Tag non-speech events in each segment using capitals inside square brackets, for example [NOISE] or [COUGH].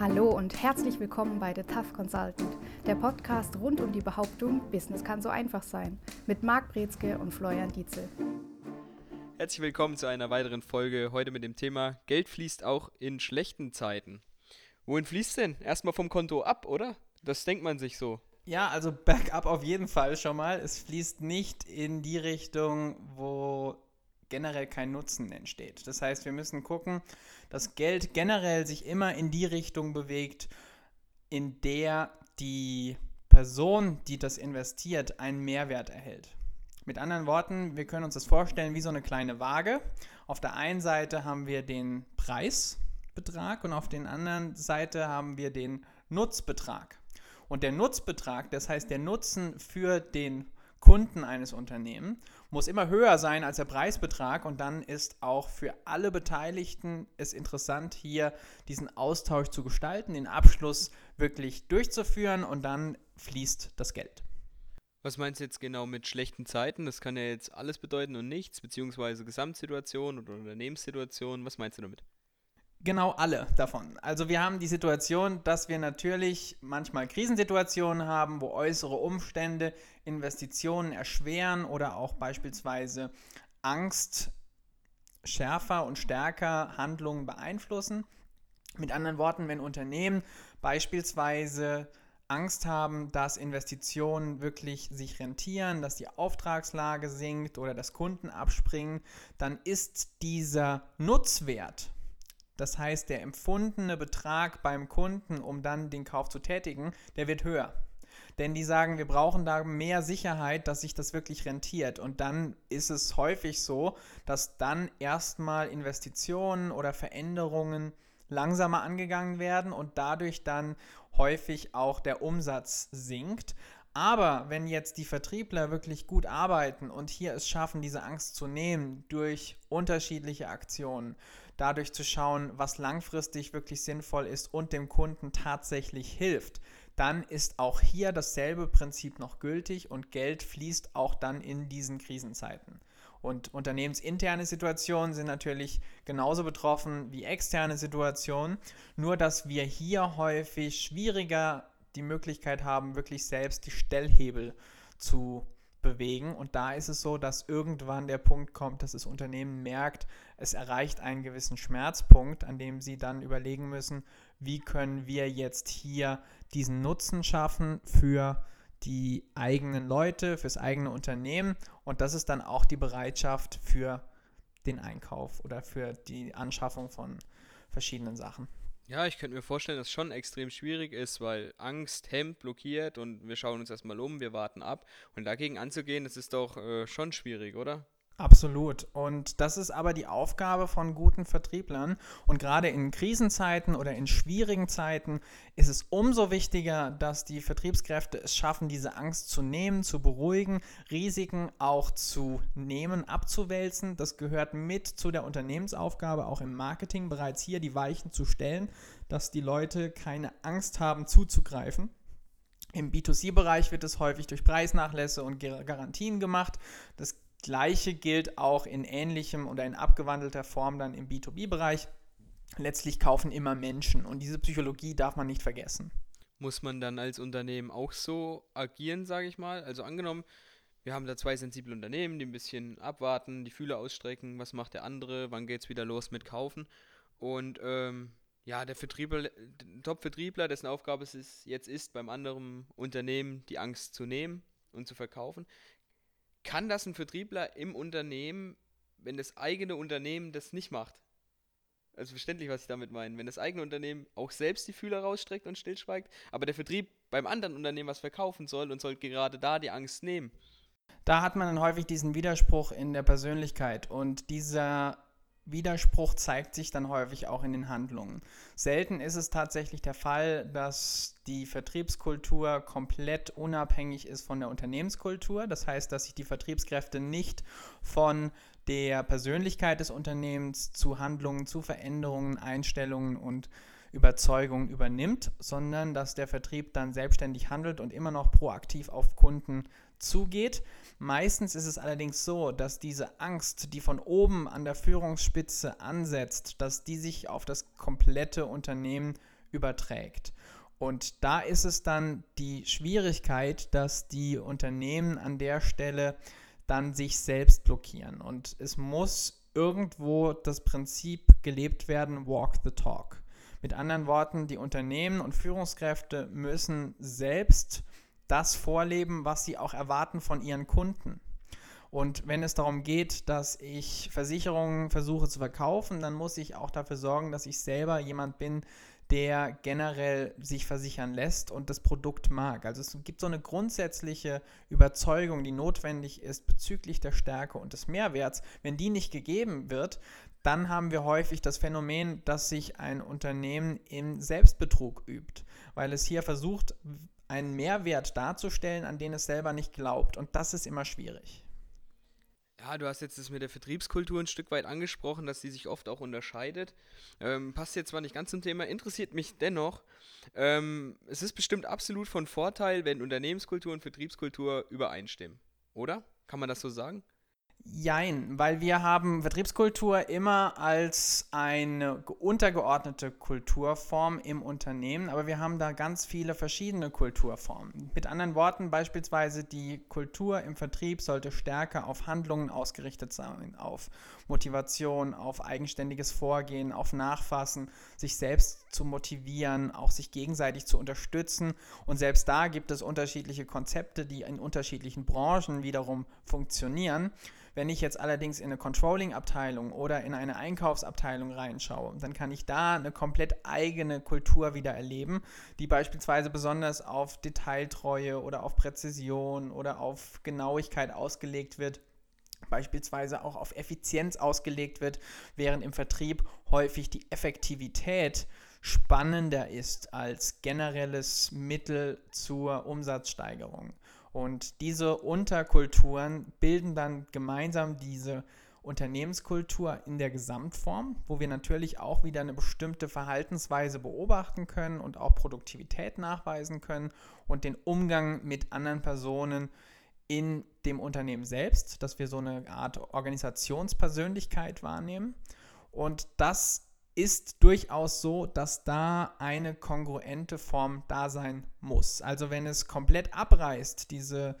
Hallo und herzlich willkommen bei The Tough Consultant, der Podcast rund um die Behauptung, Business kann so einfach sein, mit Marc Brezke und Florian Dietzel. Herzlich willkommen zu einer weiteren Folge, heute mit dem Thema Geld fließt auch in schlechten Zeiten. Wohin fließt denn? Erstmal vom Konto ab, oder? Das denkt man sich so. Ja, also bergab auf jeden Fall schon mal. Es fließt nicht in die Richtung, wo generell kein Nutzen entsteht. Das heißt, wir müssen gucken, dass Geld generell sich immer in die Richtung bewegt, in der die Person, die das investiert, einen Mehrwert erhält. Mit anderen Worten, wir können uns das vorstellen wie so eine kleine Waage. Auf der einen Seite haben wir den Preisbetrag und auf der anderen Seite haben wir den Nutzbetrag. Und der Nutzbetrag, das heißt der Nutzen für den Kunden eines Unternehmens, muss immer höher sein als der Preisbetrag und dann ist auch für alle Beteiligten es interessant, hier diesen Austausch zu gestalten, den Abschluss wirklich durchzuführen und dann fließt das Geld. Was meinst du jetzt genau mit schlechten Zeiten? Das kann ja jetzt alles bedeuten und nichts, beziehungsweise Gesamtsituation oder Unternehmenssituation. Was meinst du damit? Genau alle davon. Also wir haben die Situation, dass wir natürlich manchmal Krisensituationen haben, wo äußere Umstände Investitionen erschweren oder auch beispielsweise Angst schärfer und stärker Handlungen beeinflussen. Mit anderen Worten, wenn Unternehmen beispielsweise Angst haben, dass Investitionen wirklich sich rentieren, dass die Auftragslage sinkt oder dass Kunden abspringen, dann ist dieser Nutzwert das heißt, der empfundene Betrag beim Kunden, um dann den Kauf zu tätigen, der wird höher. Denn die sagen, wir brauchen da mehr Sicherheit, dass sich das wirklich rentiert. Und dann ist es häufig so, dass dann erstmal Investitionen oder Veränderungen langsamer angegangen werden und dadurch dann häufig auch der Umsatz sinkt. Aber wenn jetzt die Vertriebler wirklich gut arbeiten und hier es schaffen, diese Angst zu nehmen durch unterschiedliche Aktionen, dadurch zu schauen, was langfristig wirklich sinnvoll ist und dem Kunden tatsächlich hilft, dann ist auch hier dasselbe Prinzip noch gültig und Geld fließt auch dann in diesen Krisenzeiten. Und unternehmensinterne Situationen sind natürlich genauso betroffen wie externe Situationen, nur dass wir hier häufig schwieriger die Möglichkeit haben, wirklich selbst die Stellhebel zu bewegen. Und da ist es so, dass irgendwann der Punkt kommt, dass das Unternehmen merkt, es erreicht einen gewissen Schmerzpunkt, an dem sie dann überlegen müssen, wie können wir jetzt hier diesen Nutzen schaffen für die eigenen Leute, fürs eigene Unternehmen. Und das ist dann auch die Bereitschaft für den Einkauf oder für die Anschaffung von verschiedenen Sachen. Ja, ich könnte mir vorstellen, dass es schon extrem schwierig ist, weil Angst hemmt, blockiert und wir schauen uns erstmal um, wir warten ab. Und dagegen anzugehen, das ist doch äh, schon schwierig, oder? Absolut. Und das ist aber die Aufgabe von guten Vertrieblern. Und gerade in Krisenzeiten oder in schwierigen Zeiten ist es umso wichtiger, dass die Vertriebskräfte es schaffen, diese Angst zu nehmen, zu beruhigen, Risiken auch zu nehmen, abzuwälzen. Das gehört mit zu der Unternehmensaufgabe, auch im Marketing bereits hier die Weichen zu stellen, dass die Leute keine Angst haben, zuzugreifen. Im B2C-Bereich wird es häufig durch Preisnachlässe und Garantien gemacht. Das Gleiche gilt auch in ähnlichem oder in abgewandelter Form dann im B2B-Bereich. Letztlich kaufen immer Menschen und diese Psychologie darf man nicht vergessen. Muss man dann als Unternehmen auch so agieren, sage ich mal? Also angenommen, wir haben da zwei sensible Unternehmen, die ein bisschen abwarten, die Fühler ausstrecken, was macht der andere, wann geht es wieder los mit Kaufen. Und ähm, ja, der Vertriebler, Top-Vertriebler, dessen Aufgabe es ist, jetzt ist, beim anderen Unternehmen die Angst zu nehmen und zu verkaufen, kann das ein Vertriebler im Unternehmen, wenn das eigene Unternehmen das nicht macht? Also verständlich, was ich damit meine. Wenn das eigene Unternehmen auch selbst die Fühler rausstreckt und stillschweigt, aber der Vertrieb beim anderen Unternehmen was verkaufen soll und soll gerade da die Angst nehmen. Da hat man dann häufig diesen Widerspruch in der Persönlichkeit und dieser Widerspruch zeigt sich dann häufig auch in den Handlungen. Selten ist es tatsächlich der Fall, dass die Vertriebskultur komplett unabhängig ist von der Unternehmenskultur. Das heißt, dass sich die Vertriebskräfte nicht von der Persönlichkeit des Unternehmens zu Handlungen, zu Veränderungen, Einstellungen und Überzeugungen übernimmt, sondern dass der Vertrieb dann selbstständig handelt und immer noch proaktiv auf Kunden zugeht. Meistens ist es allerdings so, dass diese Angst, die von oben an der Führungsspitze ansetzt, dass die sich auf das komplette Unternehmen überträgt. Und da ist es dann die Schwierigkeit, dass die Unternehmen an der Stelle dann sich selbst blockieren. Und es muss irgendwo das Prinzip gelebt werden, walk the talk. Mit anderen Worten, die Unternehmen und Führungskräfte müssen selbst das vorleben, was sie auch erwarten von ihren Kunden. Und wenn es darum geht, dass ich Versicherungen versuche zu verkaufen, dann muss ich auch dafür sorgen, dass ich selber jemand bin, der generell sich versichern lässt und das Produkt mag. Also es gibt so eine grundsätzliche Überzeugung, die notwendig ist bezüglich der Stärke und des Mehrwerts. Wenn die nicht gegeben wird, dann haben wir häufig das Phänomen, dass sich ein Unternehmen im Selbstbetrug übt, weil es hier versucht, einen Mehrwert darzustellen, an den es selber nicht glaubt. Und das ist immer schwierig. Ja, du hast jetzt das mit der Vertriebskultur ein Stück weit angesprochen, dass die sich oft auch unterscheidet. Ähm, passt jetzt zwar nicht ganz zum Thema, interessiert mich dennoch. Ähm, es ist bestimmt absolut von Vorteil, wenn Unternehmenskultur und Vertriebskultur übereinstimmen, oder? Kann man das so sagen? Jein, weil wir haben Vertriebskultur immer als eine untergeordnete Kulturform im Unternehmen, aber wir haben da ganz viele verschiedene Kulturformen. Mit anderen Worten, beispielsweise die Kultur im Vertrieb sollte stärker auf Handlungen ausgerichtet sein, auf Motivation, auf eigenständiges Vorgehen, auf Nachfassen, sich selbst zu motivieren, auch sich gegenseitig zu unterstützen. Und selbst da gibt es unterschiedliche Konzepte, die in unterschiedlichen Branchen wiederum funktionieren. Wenn ich jetzt allerdings in eine Controlling-Abteilung oder in eine Einkaufsabteilung reinschaue, dann kann ich da eine komplett eigene Kultur wieder erleben, die beispielsweise besonders auf Detailtreue oder auf Präzision oder auf Genauigkeit ausgelegt wird beispielsweise auch auf Effizienz ausgelegt wird, während im Vertrieb häufig die Effektivität spannender ist als generelles Mittel zur Umsatzsteigerung. Und diese Unterkulturen bilden dann gemeinsam diese Unternehmenskultur in der Gesamtform, wo wir natürlich auch wieder eine bestimmte Verhaltensweise beobachten können und auch Produktivität nachweisen können und den Umgang mit anderen Personen in dem Unternehmen selbst, dass wir so eine Art Organisationspersönlichkeit wahrnehmen. Und das ist durchaus so, dass da eine kongruente Form da sein muss. Also wenn es komplett abreißt, diese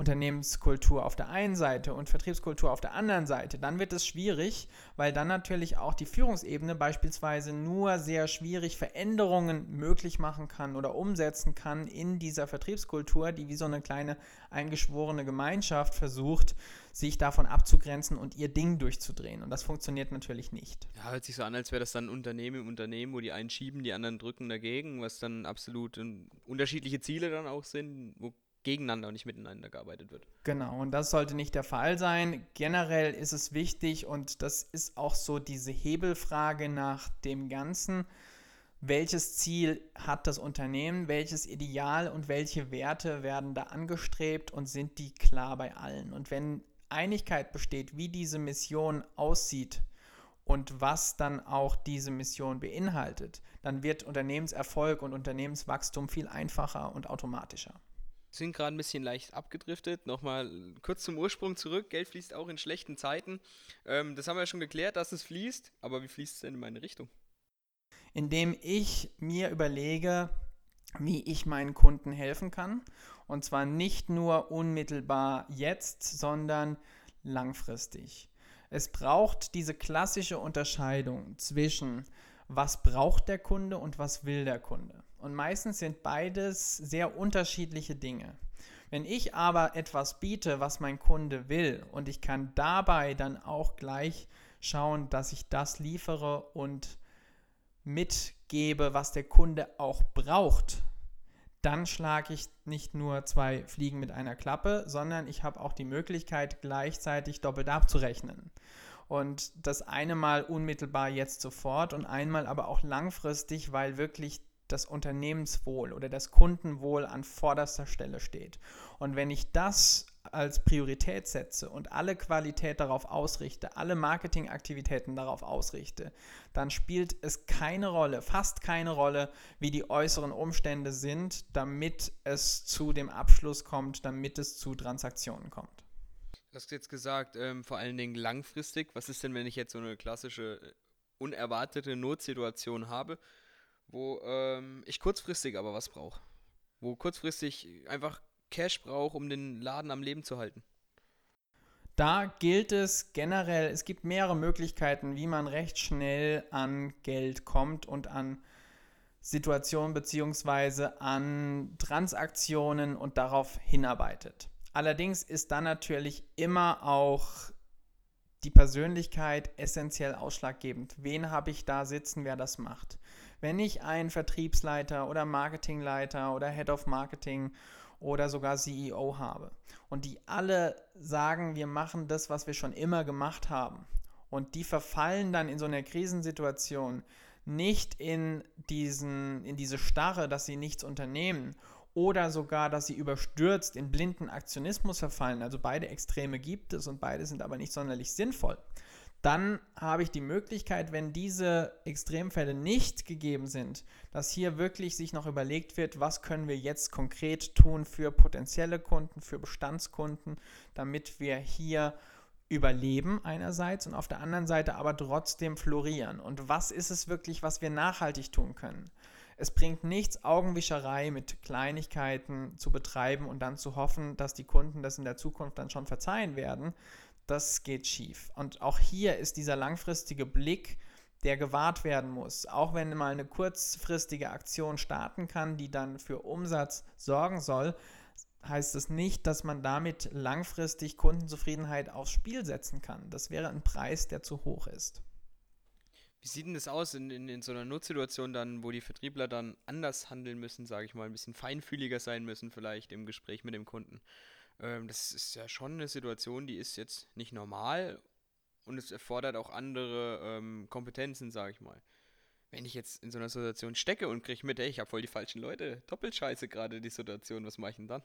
Unternehmenskultur auf der einen Seite und Vertriebskultur auf der anderen Seite, dann wird es schwierig, weil dann natürlich auch die Führungsebene beispielsweise nur sehr schwierig Veränderungen möglich machen kann oder umsetzen kann in dieser Vertriebskultur, die wie so eine kleine eingeschworene Gemeinschaft versucht, sich davon abzugrenzen und ihr Ding durchzudrehen. Und das funktioniert natürlich nicht. Ja, hört sich so an, als wäre das dann ein Unternehmen im Unternehmen, wo die einen schieben, die anderen drücken dagegen, was dann absolut unterschiedliche Ziele dann auch sind, wo gegeneinander und nicht miteinander gearbeitet wird. Genau, und das sollte nicht der Fall sein. Generell ist es wichtig und das ist auch so diese Hebelfrage nach dem Ganzen. Welches Ziel hat das Unternehmen, welches Ideal und welche Werte werden da angestrebt und sind die klar bei allen? Und wenn Einigkeit besteht, wie diese Mission aussieht und was dann auch diese Mission beinhaltet, dann wird Unternehmenserfolg und Unternehmenswachstum viel einfacher und automatischer sind gerade ein bisschen leicht abgedriftet. Nochmal kurz zum Ursprung zurück. Geld fließt auch in schlechten Zeiten. Ähm, das haben wir ja schon geklärt, dass es fließt. Aber wie fließt es denn in meine Richtung? Indem ich mir überlege, wie ich meinen Kunden helfen kann. Und zwar nicht nur unmittelbar jetzt, sondern langfristig. Es braucht diese klassische Unterscheidung zwischen was braucht der Kunde und was will der Kunde. Und meistens sind beides sehr unterschiedliche Dinge. Wenn ich aber etwas biete, was mein Kunde will, und ich kann dabei dann auch gleich schauen, dass ich das liefere und mitgebe, was der Kunde auch braucht, dann schlage ich nicht nur zwei Fliegen mit einer Klappe, sondern ich habe auch die Möglichkeit, gleichzeitig doppelt abzurechnen. Und das eine Mal unmittelbar jetzt sofort und einmal aber auch langfristig, weil wirklich das Unternehmenswohl oder das Kundenwohl an vorderster Stelle steht. Und wenn ich das als Priorität setze und alle Qualität darauf ausrichte, alle Marketingaktivitäten darauf ausrichte, dann spielt es keine Rolle, fast keine Rolle, wie die äußeren Umstände sind, damit es zu dem Abschluss kommt, damit es zu Transaktionen kommt. Du hast jetzt gesagt, ähm, vor allen Dingen langfristig. Was ist denn, wenn ich jetzt so eine klassische, äh, unerwartete Notsituation habe, wo ähm, ich kurzfristig aber was brauche. Wo kurzfristig einfach Cash brauche, um den Laden am Leben zu halten. Da gilt es generell, es gibt mehrere Möglichkeiten, wie man recht schnell an Geld kommt und an Situationen bzw. an Transaktionen und darauf hinarbeitet. Allerdings ist dann natürlich immer auch die Persönlichkeit essentiell ausschlaggebend. Wen habe ich da sitzen, wer das macht? Wenn ich einen Vertriebsleiter oder Marketingleiter oder Head of Marketing oder sogar CEO habe. Und die alle sagen, wir machen das, was wir schon immer gemacht haben. Und die verfallen dann in so einer Krisensituation nicht in, diesen, in diese Starre, dass sie nichts unternehmen oder sogar, dass sie überstürzt in blinden Aktionismus verfallen. Also beide Extreme gibt es und beide sind aber nicht sonderlich sinnvoll dann habe ich die Möglichkeit, wenn diese Extremfälle nicht gegeben sind, dass hier wirklich sich noch überlegt wird, was können wir jetzt konkret tun für potenzielle Kunden, für Bestandskunden, damit wir hier überleben einerseits und auf der anderen Seite aber trotzdem florieren. Und was ist es wirklich, was wir nachhaltig tun können? Es bringt nichts, Augenwischerei mit Kleinigkeiten zu betreiben und dann zu hoffen, dass die Kunden das in der Zukunft dann schon verzeihen werden, das geht schief. Und auch hier ist dieser langfristige Blick, der gewahrt werden muss. Auch wenn mal eine kurzfristige Aktion starten kann, die dann für Umsatz sorgen soll, heißt es das nicht, dass man damit langfristig Kundenzufriedenheit aufs Spiel setzen kann. Das wäre ein Preis, der zu hoch ist. Wie sieht denn das aus in, in, in so einer Notsituation dann, wo die Vertriebler dann anders handeln müssen, sage ich mal, ein bisschen feinfühliger sein müssen vielleicht im Gespräch mit dem Kunden? Ähm, das ist ja schon eine Situation, die ist jetzt nicht normal und es erfordert auch andere ähm, Kompetenzen, sage ich mal. Wenn ich jetzt in so einer Situation stecke und kriege mit, ey, ich habe voll die falschen Leute, doppelt scheiße gerade die Situation, was mache ich denn dann?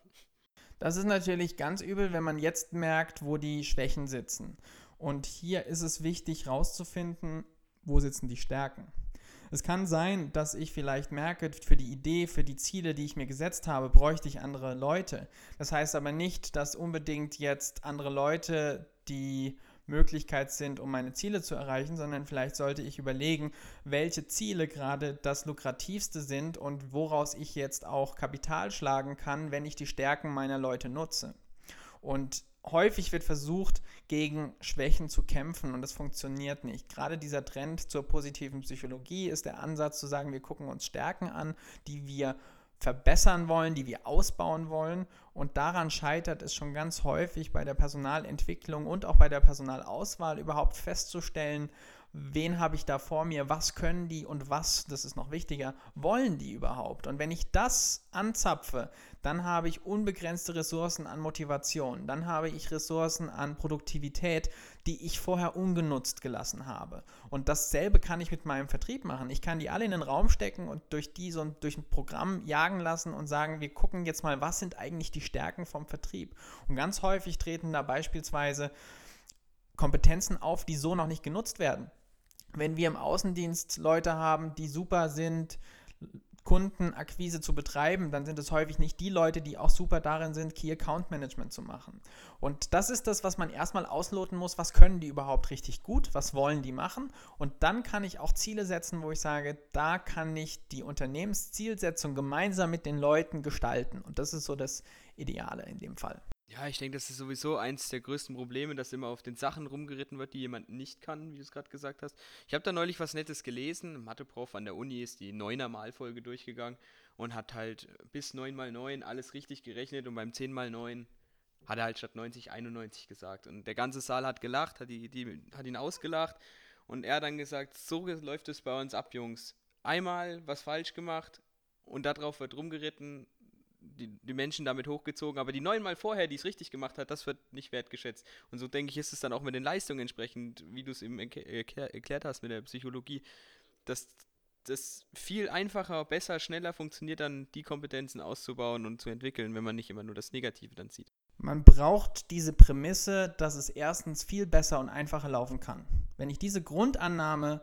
Das ist natürlich ganz übel, wenn man jetzt merkt, wo die Schwächen sitzen. Und hier ist es wichtig herauszufinden, wo sitzen die Stärken. Es kann sein, dass ich vielleicht merke, für die Idee, für die Ziele, die ich mir gesetzt habe, bräuchte ich andere Leute. Das heißt aber nicht, dass unbedingt jetzt andere Leute die Möglichkeit sind, um meine Ziele zu erreichen, sondern vielleicht sollte ich überlegen, welche Ziele gerade das lukrativste sind und woraus ich jetzt auch Kapital schlagen kann, wenn ich die Stärken meiner Leute nutze. Und häufig wird versucht, gegen Schwächen zu kämpfen und das funktioniert nicht. Gerade dieser Trend zur positiven Psychologie ist der Ansatz zu sagen, wir gucken uns Stärken an, die wir verbessern wollen, die wir ausbauen wollen. Und daran scheitert es schon ganz häufig bei der Personalentwicklung und auch bei der Personalauswahl überhaupt festzustellen, wen habe ich da vor mir, was können die und was, das ist noch wichtiger, wollen die überhaupt? Und wenn ich das anzapfe, dann habe ich unbegrenzte Ressourcen an Motivation, dann habe ich Ressourcen an Produktivität, die ich vorher ungenutzt gelassen habe. Und dasselbe kann ich mit meinem Vertrieb machen. Ich kann die alle in den Raum stecken und durch die so durch ein Programm jagen lassen und sagen, wir gucken jetzt mal, was sind eigentlich die Stärken vom Vertrieb. Und ganz häufig treten da beispielsweise Kompetenzen auf, die so noch nicht genutzt werden wenn wir im Außendienst Leute haben, die super sind, Kundenakquise zu betreiben, dann sind es häufig nicht die Leute, die auch super darin sind, Key Account Management zu machen. Und das ist das, was man erstmal ausloten muss, was können die überhaupt richtig gut, was wollen die machen. Und dann kann ich auch Ziele setzen, wo ich sage, da kann ich die Unternehmenszielsetzung gemeinsam mit den Leuten gestalten. Und das ist so das Ideale in dem Fall. Ja, ich denke, das ist sowieso eins der größten Probleme, dass immer auf den Sachen rumgeritten wird, die jemand nicht kann, wie du es gerade gesagt hast. Ich habe da neulich was Nettes gelesen. Mathe-Prof an der Uni ist die 9er Malfolge durchgegangen und hat halt bis 9 mal 9 alles richtig gerechnet und beim 10 mal 9 hat er halt statt 90 91 gesagt. Und der ganze Saal hat gelacht, hat, die, die, hat ihn ausgelacht und er hat dann gesagt, so läuft es bei uns ab, Jungs. Einmal was falsch gemacht und darauf wird rumgeritten die, die Menschen damit hochgezogen, aber die neunmal vorher, die es richtig gemacht hat, das wird nicht wertgeschätzt. Und so denke ich, ist es dann auch mit den Leistungen entsprechend, wie du es eben erklär, erklärt hast mit der Psychologie, dass das viel einfacher, besser, schneller funktioniert, dann die Kompetenzen auszubauen und zu entwickeln, wenn man nicht immer nur das Negative dann sieht. Man braucht diese Prämisse, dass es erstens viel besser und einfacher laufen kann. Wenn ich diese Grundannahme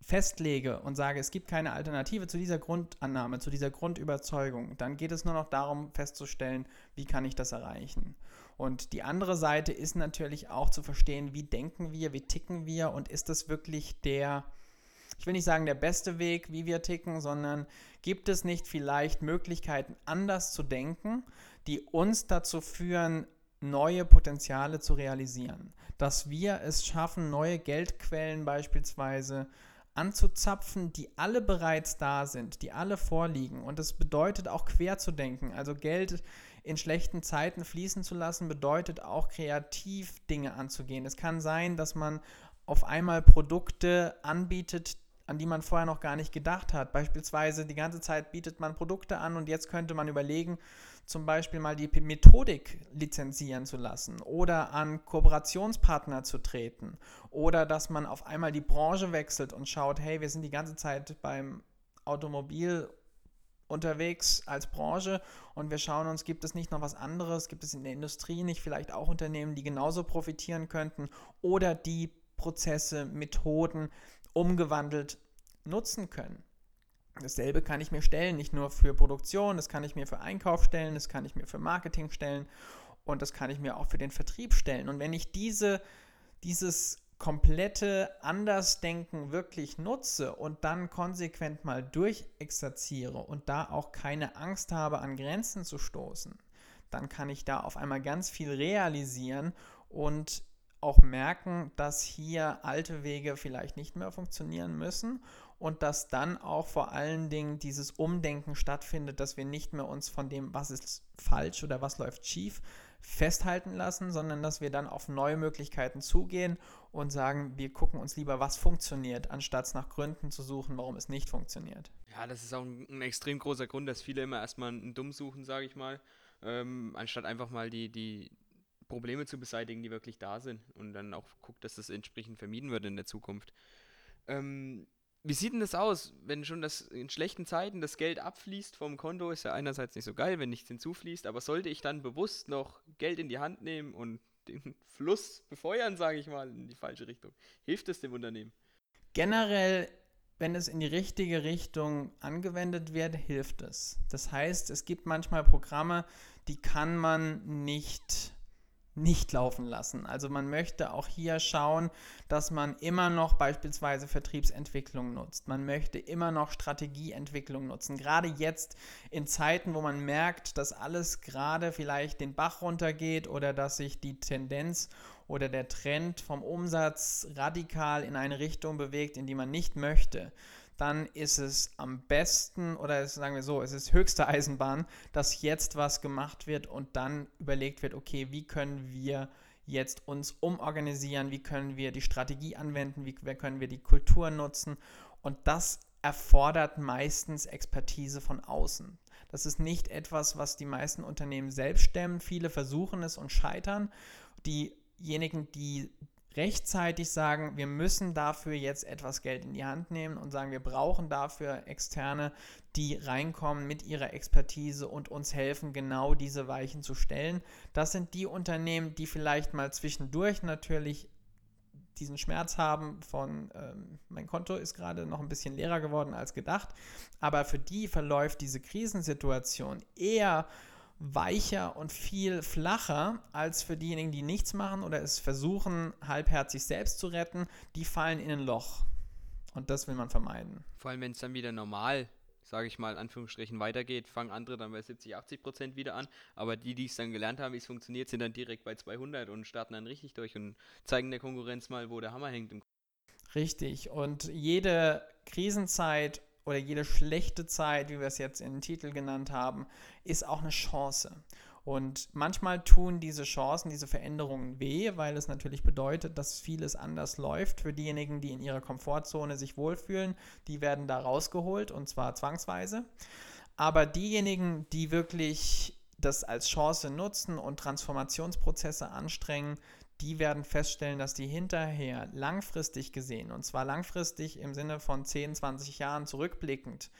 festlege und sage, es gibt keine Alternative zu dieser Grundannahme, zu dieser Grundüberzeugung, dann geht es nur noch darum festzustellen, wie kann ich das erreichen. Und die andere Seite ist natürlich auch zu verstehen, wie denken wir, wie ticken wir und ist das wirklich der ich will nicht sagen der beste Weg, wie wir ticken, sondern gibt es nicht vielleicht Möglichkeiten, anders zu denken, die uns dazu führen, neue Potenziale zu realisieren. Dass wir es schaffen, neue Geldquellen beispielsweise anzuzapfen, die alle bereits da sind, die alle vorliegen. Und das bedeutet auch quer zu denken. Also Geld in schlechten Zeiten fließen zu lassen, bedeutet auch kreativ Dinge anzugehen. Es kann sein, dass man auf einmal Produkte anbietet, an die man vorher noch gar nicht gedacht hat. Beispielsweise die ganze Zeit bietet man Produkte an und jetzt könnte man überlegen, zum Beispiel mal die Methodik lizenzieren zu lassen oder an Kooperationspartner zu treten oder dass man auf einmal die Branche wechselt und schaut, hey, wir sind die ganze Zeit beim Automobil unterwegs als Branche und wir schauen uns, gibt es nicht noch was anderes, gibt es in der Industrie nicht vielleicht auch Unternehmen, die genauso profitieren könnten oder die Prozesse, Methoden umgewandelt nutzen können. Dasselbe kann ich mir stellen, nicht nur für Produktion, das kann ich mir für Einkauf stellen, das kann ich mir für Marketing stellen und das kann ich mir auch für den Vertrieb stellen. Und wenn ich diese, dieses komplette Andersdenken wirklich nutze und dann konsequent mal durchexerziere und da auch keine Angst habe, an Grenzen zu stoßen, dann kann ich da auf einmal ganz viel realisieren und auch merken, dass hier alte Wege vielleicht nicht mehr funktionieren müssen und dass dann auch vor allen Dingen dieses Umdenken stattfindet, dass wir nicht mehr uns von dem, was ist falsch oder was läuft schief, festhalten lassen, sondern dass wir dann auf neue Möglichkeiten zugehen und sagen, wir gucken uns lieber, was funktioniert, anstatt nach Gründen zu suchen, warum es nicht funktioniert. Ja, das ist auch ein, ein extrem großer Grund, dass viele immer erstmal einen Dumm suchen, sage ich mal, ähm, anstatt einfach mal die, die Probleme zu beseitigen, die wirklich da sind und dann auch guckt, dass das entsprechend vermieden wird in der Zukunft. Ähm, wie sieht denn das aus, wenn schon das in schlechten Zeiten das Geld abfließt vom Konto? Ist ja einerseits nicht so geil, wenn nichts hinzufließt, aber sollte ich dann bewusst noch Geld in die Hand nehmen und den Fluss befeuern, sage ich mal, in die falsche Richtung? Hilft es dem Unternehmen? Generell, wenn es in die richtige Richtung angewendet wird, hilft es. Das heißt, es gibt manchmal Programme, die kann man nicht nicht laufen lassen. Also man möchte auch hier schauen, dass man immer noch beispielsweise Vertriebsentwicklung nutzt. Man möchte immer noch Strategieentwicklung nutzen. Gerade jetzt in Zeiten, wo man merkt, dass alles gerade vielleicht den Bach runtergeht oder dass sich die Tendenz oder der Trend vom Umsatz radikal in eine Richtung bewegt, in die man nicht möchte dann ist es am besten oder sagen wir so, es ist höchste Eisenbahn, dass jetzt was gemacht wird und dann überlegt wird, okay, wie können wir jetzt uns umorganisieren, wie können wir die Strategie anwenden, wie können wir die Kultur nutzen und das erfordert meistens Expertise von außen. Das ist nicht etwas, was die meisten Unternehmen selbst stemmen. Viele versuchen es und scheitern. Diejenigen, die rechtzeitig sagen, wir müssen dafür jetzt etwas Geld in die Hand nehmen und sagen, wir brauchen dafür Externe, die reinkommen mit ihrer Expertise und uns helfen, genau diese Weichen zu stellen. Das sind die Unternehmen, die vielleicht mal zwischendurch natürlich diesen Schmerz haben von, ähm, mein Konto ist gerade noch ein bisschen leerer geworden als gedacht, aber für die verläuft diese Krisensituation eher weicher und viel flacher als für diejenigen, die nichts machen oder es versuchen, halbherzig selbst zu retten. Die fallen in ein Loch. Und das will man vermeiden. Vor allem, wenn es dann wieder normal, sage ich mal, in Anführungsstrichen weitergeht, fangen andere dann bei 70, 80 Prozent wieder an. Aber die, die es dann gelernt haben, wie es funktioniert, sind dann direkt bei 200 und starten dann richtig durch und zeigen der Konkurrenz mal, wo der Hammer hängt. Richtig. Und jede Krisenzeit oder jede schlechte Zeit, wie wir es jetzt in den Titel genannt haben, ist auch eine Chance. Und manchmal tun diese Chancen, diese Veränderungen weh, weil es natürlich bedeutet, dass vieles anders läuft. Für diejenigen, die in ihrer Komfortzone sich wohlfühlen, die werden da rausgeholt und zwar zwangsweise. Aber diejenigen, die wirklich das als Chance nutzen und Transformationsprozesse anstrengen, die werden feststellen, dass die hinterher langfristig gesehen, und zwar langfristig im Sinne von 10, 20 Jahren zurückblickend,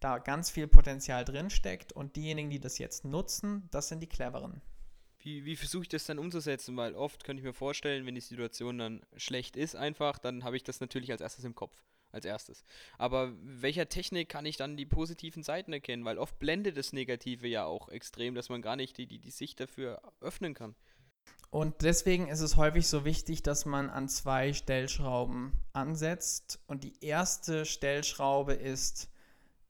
da ganz viel Potenzial drinsteckt und diejenigen, die das jetzt nutzen, das sind die cleveren. Wie, wie versuche ich das dann umzusetzen? Weil oft könnte ich mir vorstellen, wenn die Situation dann schlecht ist, einfach, dann habe ich das natürlich als erstes im Kopf. Als erstes. Aber welcher Technik kann ich dann die positiven Seiten erkennen? Weil oft blendet das Negative ja auch extrem, dass man gar nicht die, die, die Sicht dafür öffnen kann. Und deswegen ist es häufig so wichtig, dass man an zwei Stellschrauben ansetzt. Und die erste Stellschraube ist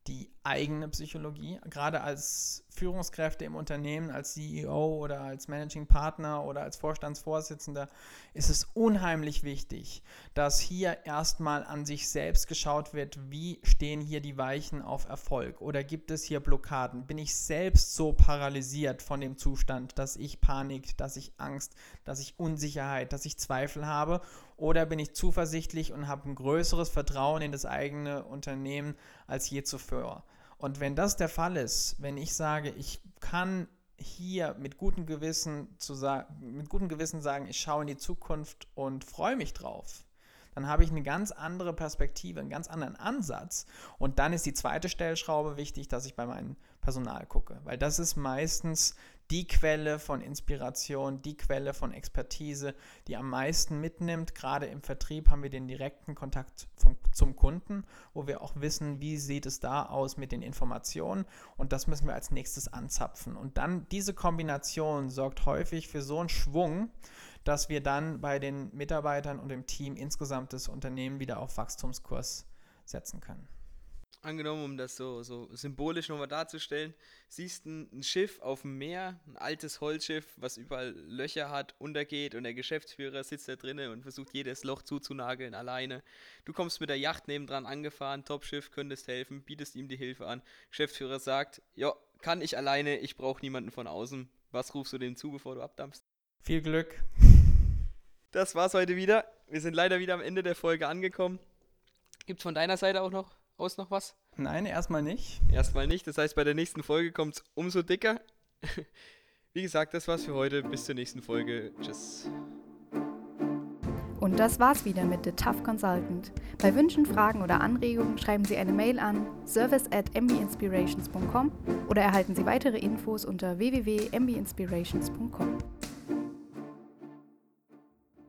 die eigene Psychologie. Gerade als Führungskräfte im Unternehmen, als CEO oder als Managing Partner oder als Vorstandsvorsitzender ist es unheimlich wichtig, dass hier erstmal an sich selbst geschaut wird, wie stehen hier die Weichen auf Erfolg oder gibt es hier Blockaden? Bin ich selbst so paralysiert von dem Zustand, dass ich Panik, dass ich Angst, dass ich Unsicherheit, dass ich Zweifel habe? Oder bin ich zuversichtlich und habe ein größeres Vertrauen in das eigene Unternehmen als je zuvor? Und wenn das der Fall ist, wenn ich sage, ich kann hier mit gutem Gewissen, zu mit gutem Gewissen sagen, ich schaue in die Zukunft und freue mich drauf, dann habe ich eine ganz andere Perspektive, einen ganz anderen Ansatz. Und dann ist die zweite Stellschraube wichtig, dass ich bei meinem Personal gucke, weil das ist meistens die Quelle von Inspiration, die Quelle von Expertise, die am meisten mitnimmt. Gerade im Vertrieb haben wir den direkten Kontakt vom, zum Kunden, wo wir auch wissen, wie sieht es da aus mit den Informationen und das müssen wir als nächstes anzapfen. Und dann diese Kombination sorgt häufig für so einen Schwung, dass wir dann bei den Mitarbeitern und dem Team insgesamt das Unternehmen wieder auf Wachstumskurs setzen können angenommen, um das so, so symbolisch nochmal darzustellen, siehst ein, ein Schiff auf dem Meer, ein altes Holzschiff, was überall Löcher hat, untergeht und der Geschäftsführer sitzt da drinnen und versucht jedes Loch zuzunageln alleine. Du kommst mit der Yacht nebendran angefahren, Topschiff, könntest helfen, bietest ihm die Hilfe an. Geschäftsführer sagt, ja, kann ich alleine, ich brauche niemanden von außen. Was rufst du dem zu, bevor du abdampfst? Viel Glück. Das war's heute wieder. Wir sind leider wieder am Ende der Folge angekommen. Gibt es von deiner Seite auch noch aus noch was? Nein, erstmal nicht. Erstmal nicht. Das heißt, bei der nächsten Folge kommt es umso dicker. [LAUGHS] Wie gesagt, das war's für heute. Bis zur nächsten Folge. Tschüss. Und das war's wieder mit The Tough Consultant. Bei Wünschen, Fragen oder Anregungen schreiben Sie eine Mail an service at mbinspirations.com oder erhalten Sie weitere Infos unter www.mbinspirations.com.